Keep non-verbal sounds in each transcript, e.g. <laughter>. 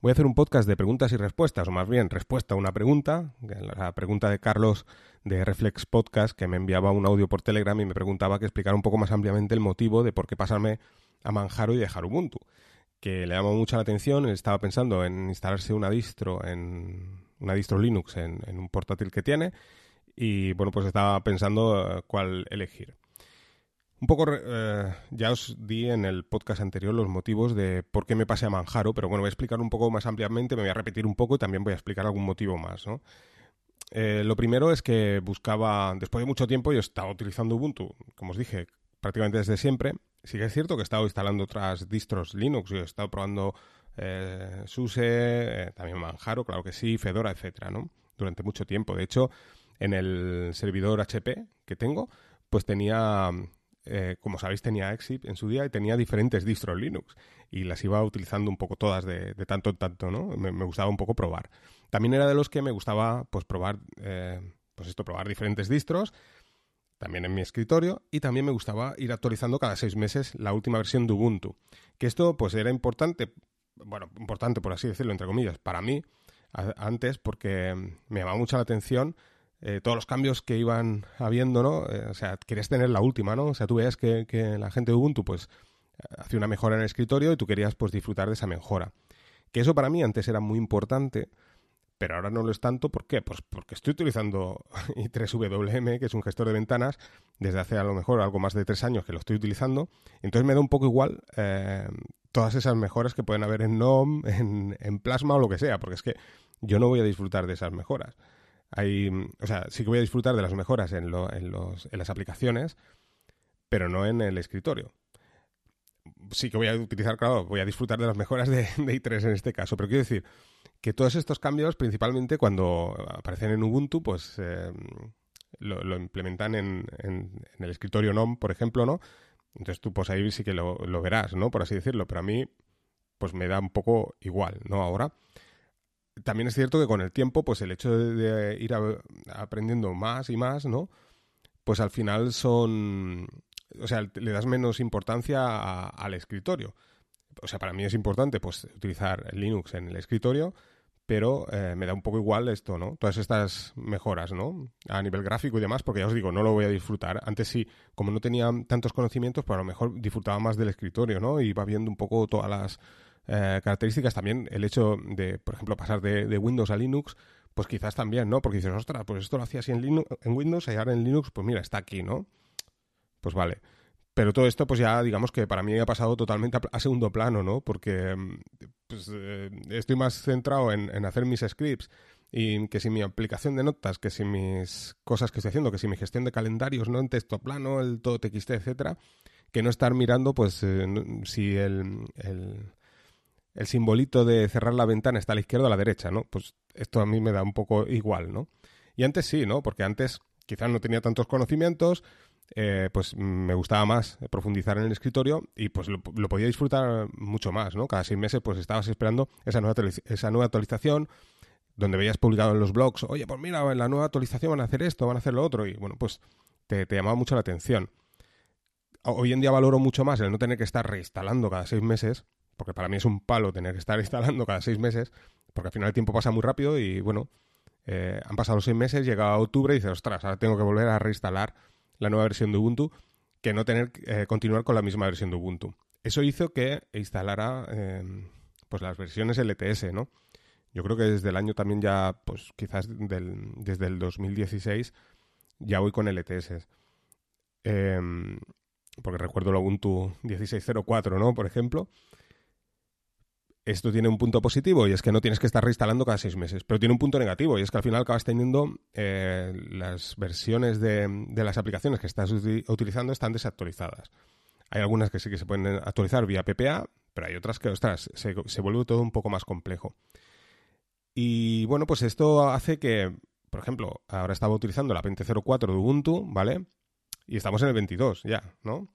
Voy a hacer un podcast de preguntas y respuestas, o más bien respuesta a una pregunta, la pregunta de Carlos de Reflex Podcast, que me enviaba un audio por Telegram y me preguntaba que explicara un poco más ampliamente el motivo de por qué pasarme a Manjaro y dejar Ubuntu. Que le llamó mucho la atención, estaba pensando en instalarse una distro en una distro Linux en, en un portátil que tiene y bueno, pues estaba pensando eh, cuál elegir. Un poco eh, ya os di en el podcast anterior los motivos de por qué me pasé a Manjaro, pero bueno, voy a explicar un poco más ampliamente, me voy a repetir un poco y también voy a explicar algún motivo más, ¿no? Eh, lo primero es que buscaba, después de mucho tiempo, yo estaba utilizando Ubuntu, como os dije, prácticamente desde siempre. Sí que es cierto que he estado instalando otras distros Linux, yo he estado probando eh, SUSE, también Manjaro, claro que sí, Fedora, etcétera, ¿no? Durante mucho tiempo. De hecho, en el servidor HP que tengo, pues tenía eh, como sabéis, tenía Exit en su día y tenía diferentes distros Linux y las iba utilizando un poco todas de, tanto en tanto, ¿no? Me, gustaba un poco probar. También era de los que me gustaba, pues, probar, eh, pues esto, probar diferentes distros, también en mi escritorio, y también me gustaba ir actualizando cada seis meses la última versión de Ubuntu. Que esto, pues, era importante, bueno, importante por así decirlo, entre comillas, para mí, antes, porque me llamaba mucho la atención eh, todos los cambios que iban habiendo, ¿no? Eh, o sea, querías tener la última, ¿no? O sea, tú veías que, la gente de Ubuntu, pues, hacía una mejora en el escritorio y tú querías, pues, disfrutar de esa mejora. Que eso para mí antes era muy importante, pero ahora no lo es tanto. ¿Por qué? Pues porque estoy utilizando <laughs> i3WM, que es un gestor de ventanas, desde hace a lo mejor algo más de tres años que lo estoy utilizando. Entonces me da un poco igual eh, todas esas mejoras que pueden haber en NOM, en, en Plasma o lo que sea, porque es que yo no voy a disfrutar de esas mejoras. Hay, o sea, sí que voy a disfrutar de las mejoras en, en, los, en las aplicaciones, pero no en el escritorio. Sí que voy a utilizar, claro, voy a disfrutar de las mejoras de, i3 en este caso, pero quiero decir que todos estos cambios, principalmente cuando aparecen en Ubuntu, pues eh, lo, implementan en, en, el escritorio NOM, por ejemplo, ¿no? Entonces tú pues ahí sí que lo, lo verás, ¿no? Por así decirlo, pero a mí pues me da un poco igual, ¿no? Ahora también es cierto que con el tiempo, pues el hecho de, ir aprendiendo más y más, ¿no? Pues al final son. O sea, le das menos importancia al escritorio. O sea, para mí es importante, pues, utilizar Linux en el escritorio, pero eh, me da un poco igual esto, ¿no? Todas estas mejoras, ¿no? A nivel gráfico y demás, porque ya os digo, no lo voy a disfrutar. Antes sí, como no tenía tantos conocimientos, pues a lo mejor disfrutaba más del escritorio, ¿no? Y iba viendo un poco todas las eh, características, también el hecho de, por ejemplo, pasar de, Windows a Linux, pues quizás también, ¿no? Porque dices, ostras, pues esto lo hacía así en, en Windows y ahora en Linux, pues mira, está aquí, ¿no? Pues vale. Pero todo esto, pues ya, digamos que para mí ha pasado totalmente a, segundo plano, ¿no? Porque mm, pues, eh, estoy más centrado en, hacer mis scripts y que si mi aplicación de notas, que si mis cosas que estoy haciendo, que si mi gestión de calendarios, ¿no? En texto plano, el todo TXT, etcétera, que no estar mirando, pues, eh, si el simbolito de cerrar la ventana está a la izquierda o a la derecha, ¿no? Pues esto a mí me da un poco igual, ¿no? Y antes sí, ¿no? Porque antes quizás no tenía tantos conocimientos, eh, pues me gustaba más profundizar en el escritorio y pues lo, podía disfrutar mucho más, ¿no? Cada seis meses pues estabas esperando esa nueva, esa nueva actualización donde veías publicado en los blogs, oye, pues mira, en la nueva actualización van a hacer esto, van a hacer lo otro y bueno, pues te, te llamaba mucho la atención. Hoy en día valoro mucho más el no tener que estar reinstalando cada seis meses porque para mí es un palo tener que estar <laughs> instalando cada seis meses, porque al final el tiempo pasa muy rápido y bueno, eh, han pasado seis meses, llega octubre y dices, ostras, ahora tengo que volver a reinstalar la nueva versión de Ubuntu que no tener eh, continuar con la misma versión de Ubuntu. Eso hizo que instalara em, pues las versiones LTS, ¿no? Yo creo que desde el año también ya, pues quizás desde el 2016 ya voy con LTS. Em, porque recuerdo el Ubuntu 16.04, ¿no? Por ejemplo. Esto tiene un punto positivo y es que no tienes que estar reinstalando cada seis meses, pero tiene un punto negativo y es que al final acabas teniendo eh, las versiones de, las aplicaciones que estás utilizando están desactualizadas. Hay algunas que sí que se pueden actualizar vía PPA, pero hay otras que, ostras, se, se vuelve todo un poco más complejo. Y bueno, pues esto hace que, por ejemplo, ahora estaba utilizando la 20.04 de Ubuntu, ¿vale? Y estamos en el 22 ya, ¿no?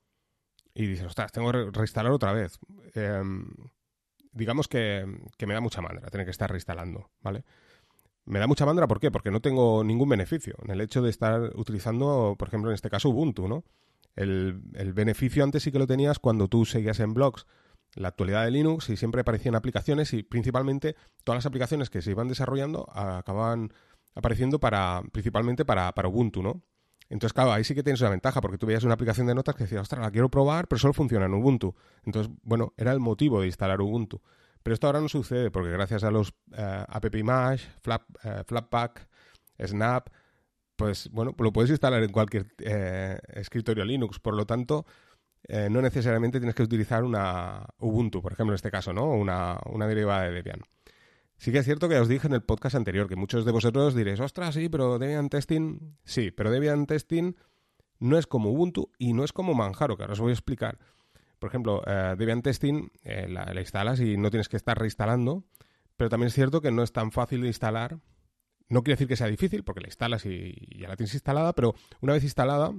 Y dices, ostras, tengo que reinstalar otra vez. Eh, digamos que, me da mucha mandra tener que estar reinstalando, ¿vale? Me da mucha mandra, ¿por qué? Porque no tengo ningún beneficio en el hecho de estar utilizando, por ejemplo, en este caso Ubuntu, ¿no? El, beneficio antes sí que lo tenías cuando tú seguías en blogs la actualidad de Linux y siempre aparecían aplicaciones y principalmente todas las aplicaciones que se iban desarrollando acababan apareciendo para principalmente para, para Ubuntu, ¿no? Entonces, claro, ahí sí que tienes una ventaja, porque tú veías una aplicación de notas que decía, ostras, la quiero probar, pero solo funciona en Ubuntu. Entonces, bueno, era el motivo de instalar Ubuntu. Pero esto ahora no sucede, porque gracias a los uh, app-image, Flap, uh, Flatpak, Snap, pues bueno, lo puedes instalar en cualquier eh, escritorio Linux. Por lo tanto, eh, no necesariamente tienes que utilizar una Ubuntu, por ejemplo, en este caso, ¿no? Una, una derivada de Debian. Sí que es cierto que os dije en el podcast anterior que muchos de vosotros diréis, ostras, sí, pero Debian Testing, sí, pero Debian Testing no es como Ubuntu y no es como Manjaro, que ahora os voy a explicar. Por ejemplo, eh, Debian Testing eh, la, instalas y no tienes que estar reinstalando, pero también es cierto que no es tan fácil de instalar. No quiere decir que sea difícil, porque la instalas y, ya la tienes instalada, pero una vez instalada,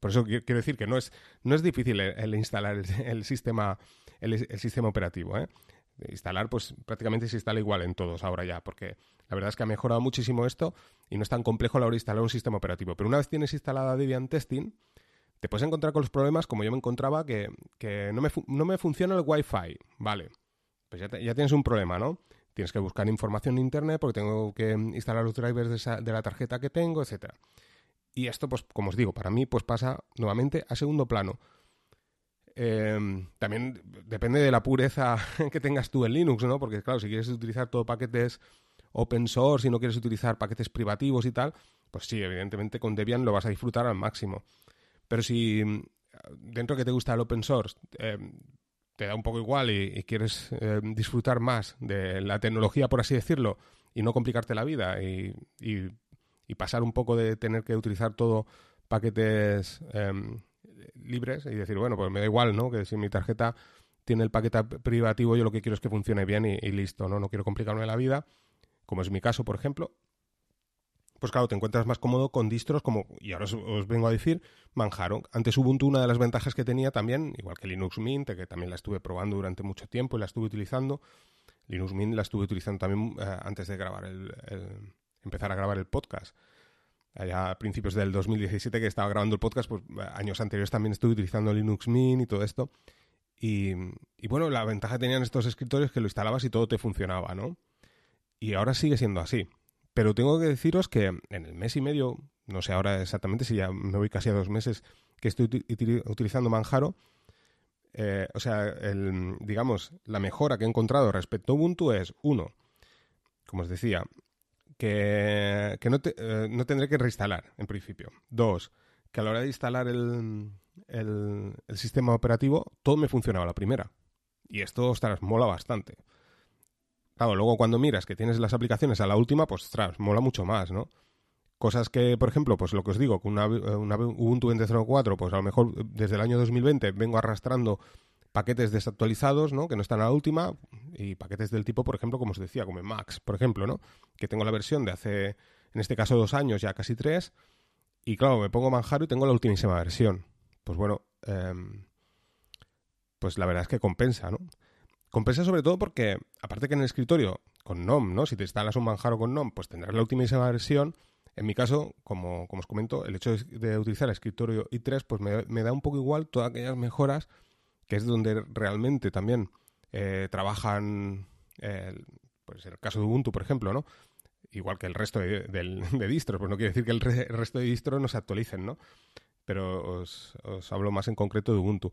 por eso quiero decir que no es, no es difícil el, instalar el, sistema, el, sistema operativo. ¿eh? Instalar, pues prácticamente se instala igual en todos ahora ya, porque la verdad es que ha mejorado muchísimo esto y no es tan complejo a la hora de instalar un sistema operativo. Pero una vez tienes instalada Debian Testing, te puedes encontrar con los problemas como yo me encontraba que, no, me no, me funciona el Wi-Fi. Vale, pues ya, ya, tienes un problema, ¿no? Tienes que buscar información en Internet porque tengo que instalar los drivers de, de la tarjeta que tengo, etcétera. Y esto, pues, como os digo, para mí, pues pasa nuevamente a segundo plano. Em, también depende de la pureza <laughs> que tengas tú en Linux, ¿no? Porque, claro, si quieres utilizar todo paquetes open source y no quieres utilizar paquetes privativos y tal, pues sí, evidentemente con Debian lo vas a disfrutar al máximo. Pero si mm, dentro que te gusta el open source em, te da un poco igual y, quieres em, disfrutar más de la tecnología, por así decirlo, y no complicarte la vida y, pasar un poco de tener que utilizar todo paquetes libres y decir, bueno, pues me da igual, ¿no? Que si mi tarjeta tiene el paquete privativo, yo lo que quiero es que funcione bien y, listo, ¿no? No quiero complicarme la vida, como es mi caso, por ejemplo. Pues claro, te encuentras más cómodo con distros como, y ahora os, vengo a decir, Manjaro. Antes Ubuntu, una de las ventajas que tenía también, igual que Linux Mint, que también la estuve probando durante mucho tiempo y la estuve utilizando. Linux Mint la estuve utilizando también eh, antes de grabar el, empezar a grabar el podcast allá a principios del 2017 que estaba grabando el podcast, pues años anteriores también estuve utilizando Linux Mint y todo esto. Y, bueno, la ventaja que tenían estos escritorios es que lo instalabas y todo te funcionaba, ¿no? Y ahora sigue siendo así. Pero tengo que deciros que en el mes y medio, no sé ahora exactamente si ya me voy casi a dos meses que estoy utilizando Manjaro, eh, o sea, el, digamos, la mejora que he encontrado respecto a Ubuntu es, uno, como os decía, que, no, eh, no, tendré que reinstalar, en principio. Dos, que a la hora de instalar el, el, sistema operativo, todo me funcionaba a la primera. Y esto, ostras, mola bastante. Claro, luego cuando miras que tienes las aplicaciones a la última, pues, ostras, mola mucho más, ¿no? Cosas que, por ejemplo, pues lo que os digo, con una, una Ubuntu 20.04, pues a lo mejor desde el año 2020 vengo arrastrando paquetes desactualizados, ¿no? Que no están a la última, y paquetes del tipo, por ejemplo, como os decía, como Max, por ejemplo, ¿no? Que tengo la versión de hace, en este caso, dos años, ya casi tres, y claro, me pongo Manjaro y tengo la ultimísima versión. Pues bueno, em, pues la verdad es que compensa, ¿no? Compensa sobre todo porque, aparte que en el escritorio, con NOM, ¿no? Si te instalas un Manjaro con NOM, pues tendrás la ultimísima versión. En mi caso, como, como os comento, el hecho de, utilizar el escritorio i3, pues me, me da un poco igual todas aquellas mejoras que es donde realmente también eh, trabajan, pues en el caso de Ubuntu, por ejemplo, ¿no? Igual que el resto de, distros, pues no quiere decir que el, resto de distros no se actualicen, ¿no? Pero os, hablo más en concreto de Ubuntu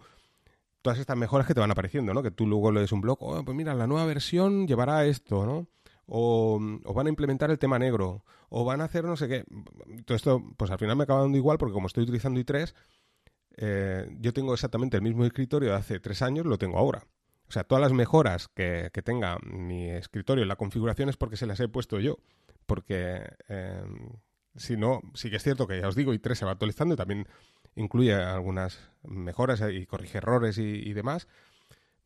todas estas mejoras que te van apareciendo, ¿no? Que tú luego lees un blog, oh, pues mira, la nueva versión llevará esto, ¿no? O, van a implementar el tema negro, o van a hacer no sé qué. Todo esto, pues al final me acaba dando igual porque como estoy utilizando i3, eh, yo tengo exactamente el mismo escritorio de hace tres años, lo tengo ahora. O sea, todas las mejoras que, tenga mi escritorio en la configuración es porque se las he puesto yo. Porque em, si no, sí que es cierto que ya os digo, i3 se va actualizando y también incluye algunas mejoras y corrige errores y, demás.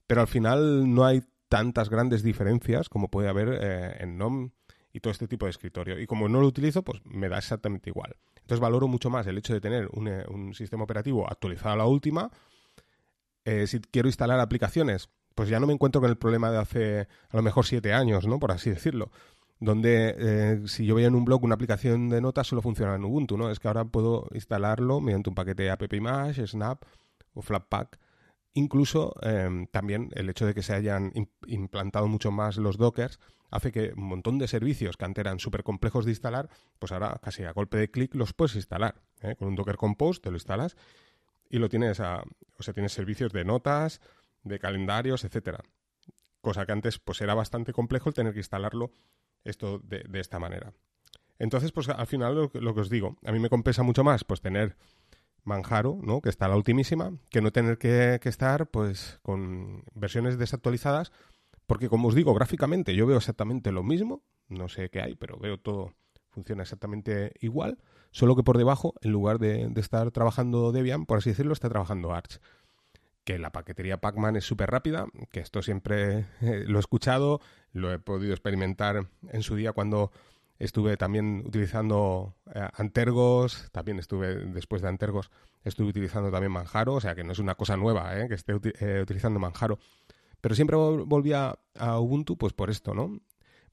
Pero al final no hay tantas grandes diferencias como puede haber eh, en NOM y todo este tipo de escritorio. Y como no lo utilizo, pues me da exactamente igual. Entonces valoro mucho más el hecho de tener un, eh, sistema operativo actualizado a la última. Eh, si quiero instalar aplicaciones, pues ya no me encuentro con el problema de hace a lo mejor siete años, ¿no? Por así decirlo. Donde eh, si yo veía en un blog una aplicación de notas solo funciona en Ubuntu, ¿no? Es que ahora puedo instalarlo mediante un paquete app Snap o Flatpak Incluso em, también el hecho de que se hayan implantado mucho más los dockers hace que un montón de servicios que antes eran súper complejos de instalar, pues ahora casi a golpe de clic los puedes instalar. ¿eh? Con un Docker Compose te lo instalas y lo tienes a, o sea, tienes servicios de notas, de calendarios, etcétera. Cosa que antes pues era bastante complejo el tener que instalarlo esto de, esta manera. Entonces, pues al final lo, que os digo, a mí me compensa mucho más pues tener Manjaro, ¿no? Que está la ultimísima, que no tener que, que estar pues con versiones desactualizadas porque como os digo, gráficamente yo veo exactamente lo mismo, no sé qué hay, pero veo todo funciona exactamente igual, solo que por debajo, en lugar de, estar trabajando Debian, por así decirlo, está trabajando Arch. Que la paquetería Pacman es súper rápida, que esto siempre eh, lo he escuchado, lo he podido experimentar en su día cuando estuve también utilizando eh, Antergos, también estuve después de Antergos, estuve utilizando también Manjaro, o sea que no es una cosa nueva eh, que esté utilizando Manjaro pero siempre volvía a Ubuntu pues por esto, ¿no?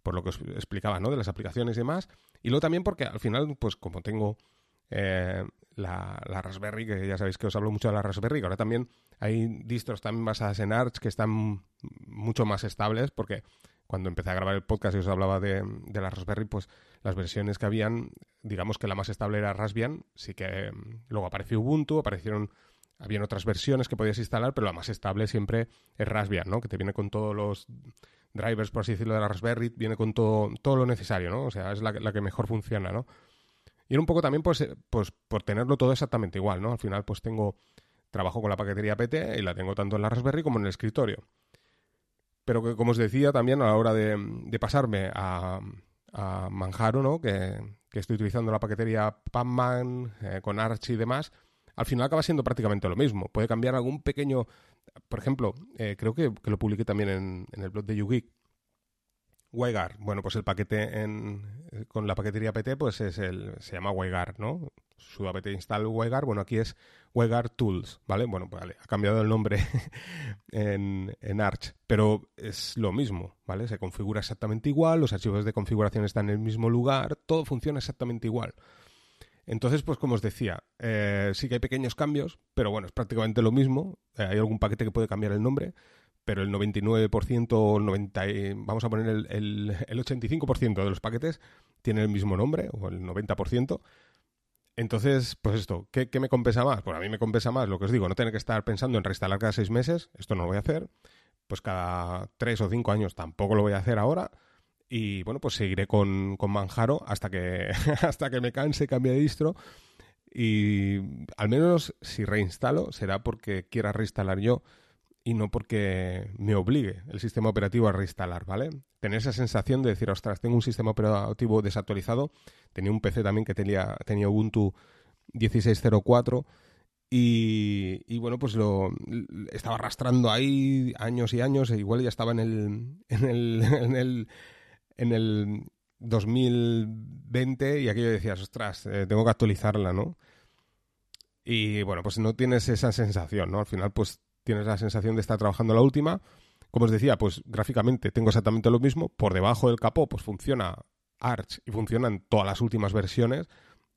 Por lo que os explicaba, ¿no? De las aplicaciones y demás. Y luego también porque al final, pues como tengo eh, la, Raspberry, que ya sabéis que os hablo mucho de la Raspberry, que ahora también hay distros también basadas en Arch que están mucho más estables, porque cuando empecé a grabar el podcast y os hablaba de, de la Raspberry, pues las versiones que habían, digamos que la más estable era Raspbian, sí que mm, luego apareció Ubuntu, aparecieron habían otras versiones que podías instalar, pero la más estable siempre es Raspbian, ¿no? Que te viene con todos los drivers, por así decirlo, de la Raspberry, viene con todo, todo lo necesario, ¿no? O sea, es la, que mejor funciona, ¿no? Y era un poco también, pues, eh, pues, por tenerlo todo exactamente igual, ¿no? Al final, pues tengo, trabajo con la paquetería PT y la tengo tanto en la Raspberry como en el escritorio. Pero que, como os decía, también a la hora de, pasarme a, Manjaro, ¿no? Que, estoy utilizando la paquetería Pacman eh, con Arch y demás, al final acaba siendo prácticamente lo mismo. Puede cambiar algún pequeño... Por ejemplo, eh, creo que, lo publiqué también en, el blog de YouGeek. WiGAR, bueno, pues el paquete en, eh, con la paquetería PT pues es el, se llama WiGAR, ¿no? Su apt install WiGAR, bueno, aquí es WiGAR Tools, ¿vale? Bueno, pues vale, ha cambiado el nombre <laughs> en, en Arch, pero es lo mismo, ¿vale? Se configura exactamente igual, los archivos de configuración están en el mismo lugar, todo funciona exactamente igual. Entonces, pues como os decía, eh, sí que hay pequeños cambios, pero bueno, es prácticamente lo mismo. Eh, hay algún paquete que puede cambiar el nombre, pero el 99% o el 90, vamos a poner el, el, 85% de los paquetes tiene el mismo nombre, o el 90%. Entonces, pues esto, ¿qué, ¿qué, me compensa más? Pues a mí me compensa más lo que os digo, no tener que estar pensando en reinstalar cada seis meses, esto no lo voy a hacer, pues cada tres o cinco años tampoco lo voy a hacer ahora, y bueno, pues seguiré con, Manjaro hasta que, <laughs> hasta que me canse, cambie de distro. Y al menos si reinstalo será porque quiera reinstalar yo y no porque me obligue el sistema operativo a reinstalar, ¿vale? Tener esa sensación de decir, ostras, tengo un sistema operativo desactualizado. Tenía un PC también que tenía, tenía Ubuntu 16.04 y, y, bueno, pues lo estaba arrastrando ahí años y años, e igual ya estaba en el, <laughs> en el, en el en el 2020 y aquello decías, ostras, eh, tengo que actualizarla, ¿no? Y bueno, pues no tienes esa sensación, ¿no? Al final, pues tienes la sensación de estar trabajando la última. Como os decía, pues gráficamente tengo exactamente lo mismo. Por debajo del capó, pues funciona Arch y funcionan todas las últimas versiones.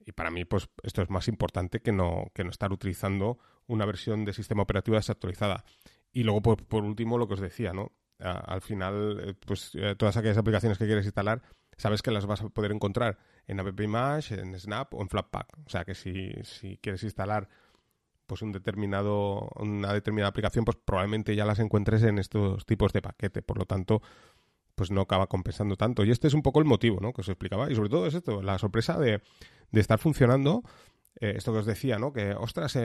Y para mí, pues esto es más importante que no, que no estar utilizando una versión de sistema operativo desactualizada. Y luego, por, por último, lo que os decía, ¿no? al final, eh, pues eh, todas aquellas aplicaciones que quieres instalar, sabes que las vas a poder encontrar en AppImage, en Snap o en Flatpak. O sea que si, si quieres instalar pues un determinado, una determinada aplicación, pues probablemente ya las encuentres en estos tipos de paquete. Por lo tanto, pues no acaba compensando tanto. Y este es un poco el motivo, ¿no? Que os explicaba. Y sobre todo es esto, la sorpresa de, de estar funcionando. Eh, esto que os decía, ¿no? Que, ostras,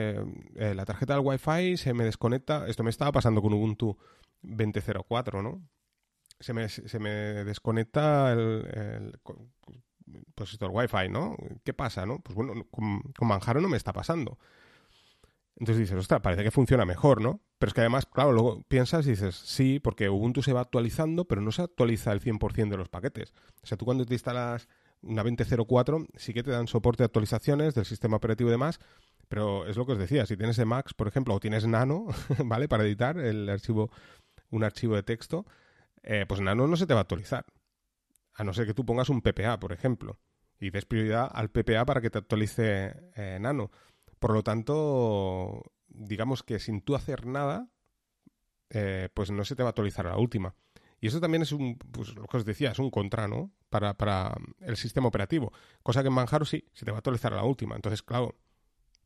la tarjeta del Wi-Fi se me desconecta. Esto me estaba pasando con Ubuntu 2004, ¿no? Se me, se me desconecta el, pues esto, el Wi-Fi, ¿no? ¿Qué pasa, no? Pues bueno, con, Manjaro no me está pasando. Entonces dices, ostras, parece que funciona mejor, ¿no? Pero es que además, claro, luego piensas y dices, sí, porque Ubuntu se va actualizando, pero no se actualiza el 100% de los paquetes. O sea, tú cuando te instalas una 2004, sí que te dan soporte de actualizaciones del sistema operativo y demás, pero es lo que os decía, si tienes Emacs, por ejemplo, o tienes Nano, <laughs> ¿vale? Para editar el archivo un archivo de texto, eh, pues Nano no se te va a actualizar. A no ser que tú pongas un PPA, por ejemplo, y des prioridad al PPA para que te actualice eh, Nano. Por lo tanto, digamos que sin tú hacer nada, eh, pues no se te va a actualizar la última. Y eso también es un, pues lo que os decía, es un contra, ¿no? Para, para el sistema operativo. Cosa que en Manjaro sí, se te va a actualizar la última. Entonces, claro,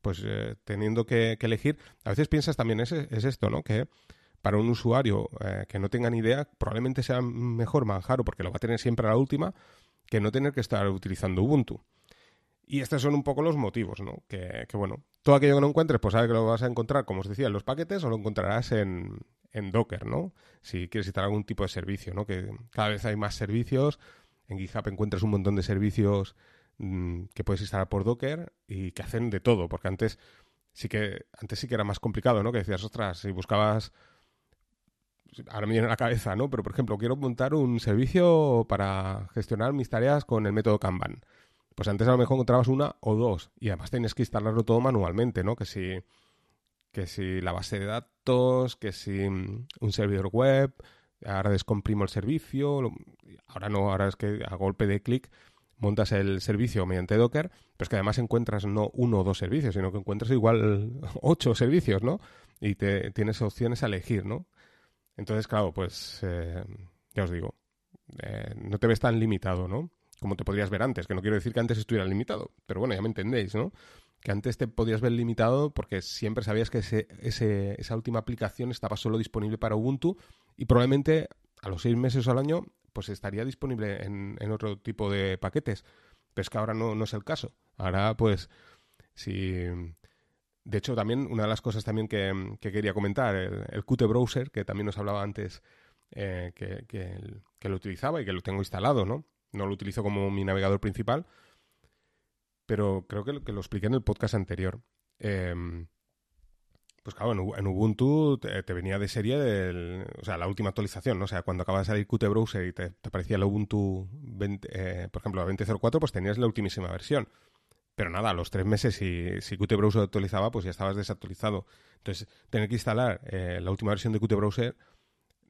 pues eh, teniendo que, elegir, a veces piensas también es, es esto, ¿no? Que para un usuario eh, que no tenga ni idea, probablemente sea mejor Manjaro porque lo va a tener siempre a la última que no tener que estar utilizando Ubuntu. Y estos son un poco los motivos, ¿no? Que, bueno, todo aquello que no encuentres, pues sabes que lo vas a encontrar, como os decía, en los paquetes o lo encontrarás en, en Docker, ¿no? Si quieres instalar algún tipo de servicio, ¿no? Que cada vez hay más servicios. En GitHub encuentras un montón de servicios mm, que puedes instalar por Docker y que hacen de todo, porque antes sí que antes sí que era más complicado, ¿no? Que decías, ostras, si buscabas ahora me viene a la cabeza, ¿no? Pero por ejemplo, quiero montar un servicio para gestionar mis tareas con el método Kanban pues antes a lo mejor encontrabas una o dos y además tienes que instalarlo todo manualmente, ¿no? Que si, que si la base de datos, que si mm, un servidor web, ahora descomprimo el servicio, ahora no, ahora es que a golpe de clic montas el servicio mediante Docker, pero es que además encuentras no uno o dos servicios, sino que encuentras igual <laughs> ocho servicios, ¿no? Y te, tienes opciones a elegir, ¿no? Entonces, claro, pues eh, ya os digo, eh, no te ves tan limitado, ¿no? Como te podrías ver antes, que no quiero decir que antes estuviera limitado, pero bueno, ya me entendéis, ¿no? Que antes te podías ver limitado porque siempre sabías que ese, esa última aplicación estaba solo disponible para Ubuntu y probablemente a los seis meses o al año pues estaría disponible en, otro tipo de paquetes. Pero es que ahora no, no es el caso. Ahora pues si... De hecho, también una de las cosas también que, quería comentar, el, Qt Browser, que también os hablaba antes eh, que, que, lo utilizaba y que lo tengo instalado, ¿no? No lo utilizo como mi navegador principal, pero creo que lo, que lo expliqué en el podcast anterior. Em, pues claro, en, Ubuntu te, venía de serie o sea, la última actualización, ¿no? O sea, cuando acaba de salir Qt Browser y te, aparecía el Ubuntu, 20, eh, por ejemplo, la 20.04, pues tenías la ultimísima versión. Pero nada, a los tres meses, si, si Qt Browser actualizaba, pues ya estabas desactualizado. Entonces, tener que instalar eh, la última versión de Qt Browser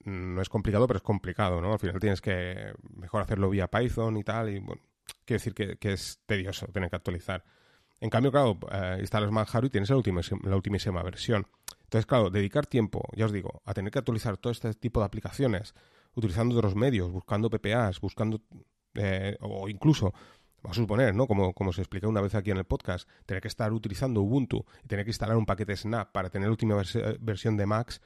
no es complicado, pero es complicado, ¿no? Al final tienes que mejor hacerlo vía Python y tal, y bueno, quiere decir que, es tedioso tener que actualizar. En cambio, claro, eh, instalas Manjaro y tienes la, la ultimísima versión. Entonces, claro, dedicar tiempo, ya os digo, a tener que actualizar todo este tipo de aplicaciones, utilizando otros medios, buscando PPAs, buscando, eh, o incluso, vamos a suponer, ¿no? Como, como se explica una vez aquí en el podcast, tener que estar utilizando Ubuntu y tener que instalar un paquete Snap para tener la última versión de Max,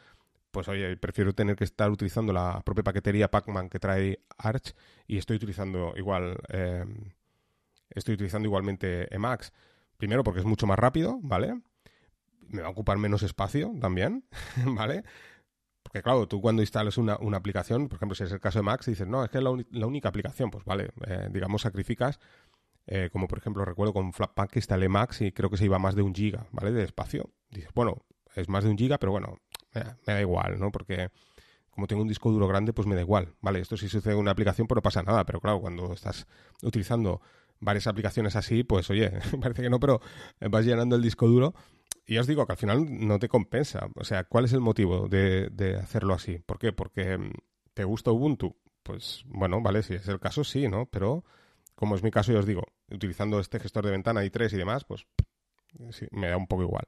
pues oye, prefiero tener que estar utilizando la propia paquetería Pacman que trae Arch y estoy utilizando igual, eh, estoy utilizando igualmente Emacs. Primero porque es mucho más rápido, ¿vale? Me va a ocupar menos espacio también, <laughs> ¿vale? Porque claro, tú cuando instalas una, aplicación, por ejemplo, si es el caso de Max, dices, no, es que es la, única aplicación, pues vale, eh, digamos, sacrificas, eh, como por ejemplo recuerdo con Flatpak que instalé Max y creo que se iba más de un giga, ¿vale? De espacio. Dices, bueno, es más de un giga, pero bueno, me da igual, ¿no? Porque como tengo un disco duro grande, pues me da igual, ¿vale? Esto si sucede en una aplicación, pues no pasa nada, pero claro, cuando estás utilizando varias aplicaciones así, pues oye, <laughs> parece que no, pero vas llenando el disco duro y os digo que al final no te compensa. O sea, ¿cuál es el motivo de, de hacerlo así? ¿Por qué? Porque mm, te gusta Ubuntu. Pues bueno, vale, si es el caso, sí, ¿no? Pero como es mi caso, yo os digo, utilizando este gestor de ventana i3 y demás, pues sí, me da un poco igual.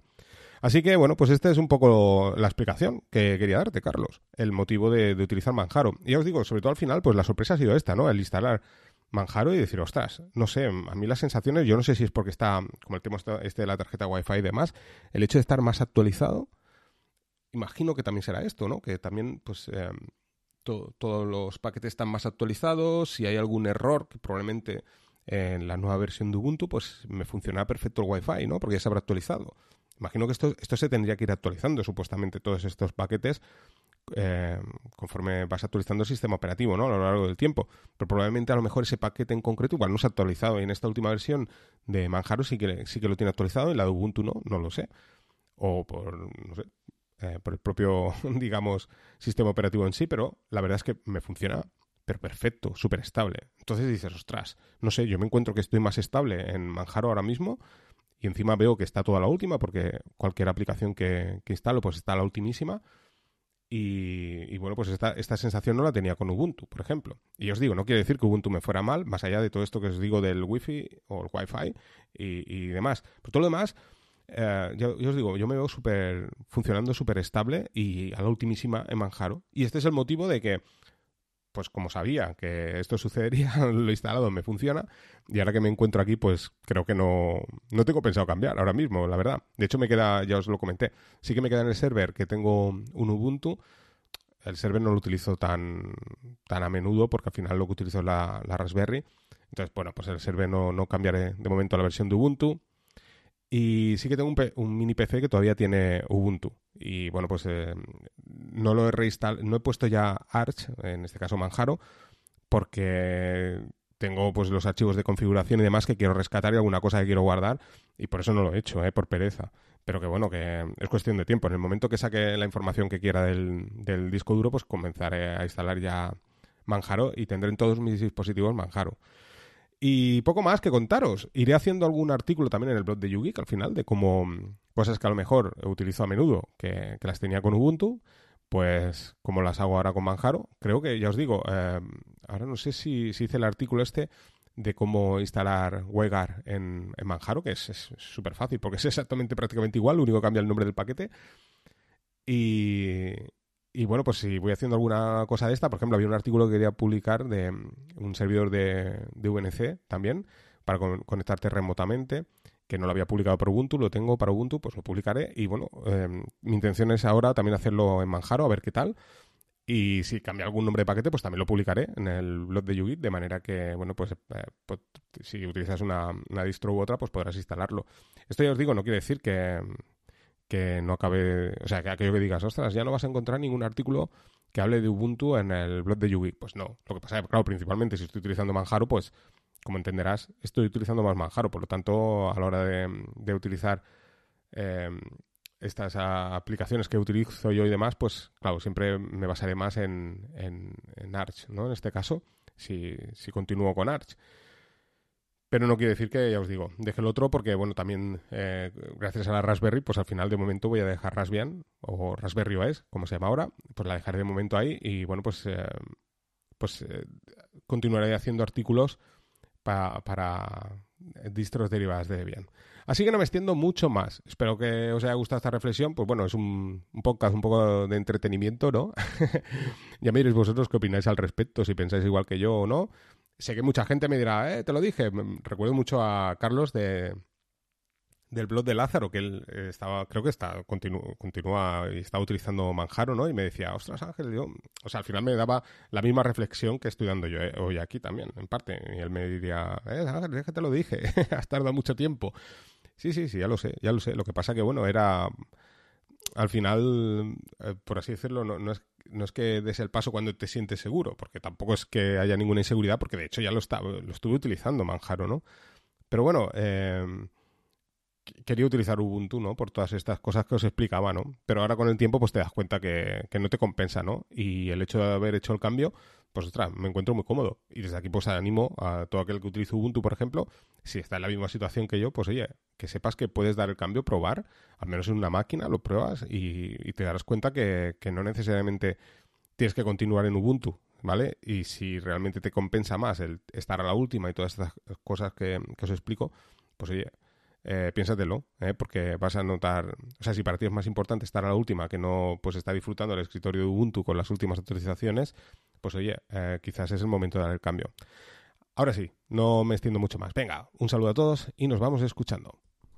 Así que, bueno, pues esta es un poco la explicación que quería darte, Carlos, el motivo de, utilizar Manjaro. Y ya os digo, sobre todo al final, pues la sorpresa ha sido esta, ¿no? El instalar Manjaro y decir, ostras, no sé, a mí las sensaciones, yo no sé si es porque está, como el tema este de la tarjeta Wi-Fi y demás, el hecho de estar más actualizado, imagino que también será esto, ¿no? Que también, pues, eh, todos los paquetes están más actualizados, si hay algún error, que probablemente en la nueva versión de Ubuntu, pues me funcionará perfecto el Wi-Fi, ¿no? Porque ya se habrá actualizado. Imagino que esto, esto se tendría que ir actualizando, supuestamente, todos estos paquetes, eh, conforme vas actualizando el sistema operativo, ¿no? A lo largo del tiempo. Pero probablemente a lo mejor ese paquete en concreto igual no se ha actualizado. Y en esta última versión de Manjaro sí que, sí que lo tiene actualizado, en la de Ubuntu no, no lo sé. O por, no sé, eh, por el propio, <laughs> digamos, sistema operativo en sí, pero la verdad es que me funciona pero perfecto, súper estable. Entonces dices, ostras, no sé, yo me encuentro que estoy más estable en Manjaro ahora mismo encima veo que está toda la última porque cualquier aplicación que, instalo pues está la ultimísima. Y, bueno, pues esta, esta, sensación no la tenía con Ubuntu, por ejemplo. Y os digo, no quiere decir que Ubuntu me fuera mal, más allá de todo esto que os digo del Wi-Fi o el Wi-Fi y, y demás. Pero todo lo demás, eh, yo, os digo, yo me veo super, funcionando súper estable y a la ultimísima en Manjaro. Y este es el motivo de que, pues como sabía que esto sucedería, <laughs> lo instalado, me funciona. Y ahora que me encuentro aquí, pues creo que no, no tengo pensado cambiar ahora mismo, la verdad. De hecho, me queda, ya os lo comenté, sí que me queda en el server que tengo un Ubuntu. El server no lo utilizo tan, tan a menudo porque al final lo que utilizo es la, Raspberry. Entonces, bueno, pues el server no, no cambiaré de momento a la versión de Ubuntu. Y sí que tengo un, mini PC que todavía tiene Ubuntu. Y bueno, pues eh, no lo he reinstalado, no he puesto ya Arch, en este caso Manjaro, porque tengo pues los archivos de configuración y demás que quiero rescatar y alguna cosa que quiero guardar y por eso no lo he hecho, ¿eh? por pereza. Pero que bueno, que es cuestión de tiempo. En el momento que saque la información que quiera del, del disco duro, pues comenzaré a instalar ya Manjaro y tendré en todos mis dispositivos Manjaro. Y poco más que contaros. Iré haciendo algún artículo también en el blog de Yugi, al final, de cómo cosas que a lo mejor utilizo a menudo, que, las tenía con Ubuntu, pues como las hago ahora con Manjaro. Creo que, ya os digo, eh, ahora no sé si, si, hice el artículo este de cómo instalar Wegar en, en Manjaro, que es súper fácil, porque es <laughs> exactamente prácticamente igual, lo único que cambia el nombre del paquete. Y, y bueno, pues si voy haciendo alguna cosa de esta, por ejemplo, había un artículo que quería publicar de mm, un servidor de, de VNC también, para conectarte remotamente, que no lo había publicado por Ubuntu, lo tengo para Ubuntu, pues lo publicaré. Y bueno, em, mi intención es ahora también hacerlo en Manjaro, a ver qué tal. Y si cambia algún nombre de paquete, pues también lo publicaré en el blog de Yugit, de manera que, bueno, pues, eh, pues si utilizas una, una, distro u otra, pues podrás instalarlo. Esto ya os digo, no quiere decir que, que no acabe, o sea, que aquello que digas, ostras, ya no vas a encontrar ningún artículo que hable de Ubuntu en el blog de Yugi. Pues no, lo que pasa es que, claro, principalmente si estoy utilizando Manjaro, pues como entenderás, estoy utilizando más Manjaro, por lo tanto, a la hora de, utilizar eh, estas aplicaciones que utilizo yo y demás, pues claro, siempre me basaré más en, en, Arch, ¿no? En este caso, si, si continúo con Arch. Pero no quiere decir que, ya os digo, deje el otro porque, bueno, también eh, gracias a la Raspberry, pues al final de momento voy a dejar Raspbian o Raspberry OS, como se llama ahora, pues la dejaré de momento ahí y, bueno, pues, eh, pues continuaré haciendo artículos para distros derivadas de Debian. Así que no me extiendo mucho más. Espero que os haya gustado esta reflexión. Pues bueno, es un, un podcast un poco de entretenimiento, ¿no? <laughs> ya me diréis vosotros qué opináis al respecto, si pensáis igual que yo o no sé que mucha gente me dirá, eh, te lo dije. Recuerdo mucho a Carlos de del blog de Lázaro, que él eh, estaba, creo que está, continúa y estaba utilizando Manjaro, ¿no? Y me decía, ostras Ángel, yo, o sea, al final me daba la misma reflexión que estoy dando yo eh, hoy aquí también, en parte. Y él me diría, eh, Ángel, es que te lo dije, <laughs> has tardado mucho tiempo. Sí, sí, sí, ya lo sé, ya lo sé. Lo que pasa que, bueno, era, al final, por así decirlo, no, no es no es que des el paso cuando te sientes seguro, porque tampoco es que haya ninguna inseguridad, porque de hecho ya lo, estaba, lo estuve utilizando Manjaro, ¿no? Pero bueno, eh, quería utilizar Ubuntu, ¿no? Por todas estas cosas que os explicaba, ¿no? Pero ahora con el tiempo pues te das cuenta que, que no te compensa, ¿no? Y el hecho de haber hecho el cambio, pues ostras, me encuentro muy cómodo. Y desde aquí pues animo a todo aquel que utilice Ubuntu, por ejemplo, si está en la misma situación que yo, pues oye, que sepas que puedes dar el cambio, probar, al menos en una máquina, lo pruebas y, te darás cuenta que, no necesariamente tienes que continuar en Ubuntu, ¿vale? Y si realmente te compensa más el estar a la última y todas estas cosas que, que os explico, pues oye, eh, piénsatelo, ¿eh? porque vas a notar, o sea, si para ti es más importante estar a la última que no pues está disfrutando el escritorio de Ubuntu con las últimas actualizaciones, pues oye, eh, quizás es el momento de dar el cambio. Ahora sí, no me extiendo mucho más. Venga, un saludo a todos y nos vamos escuchando.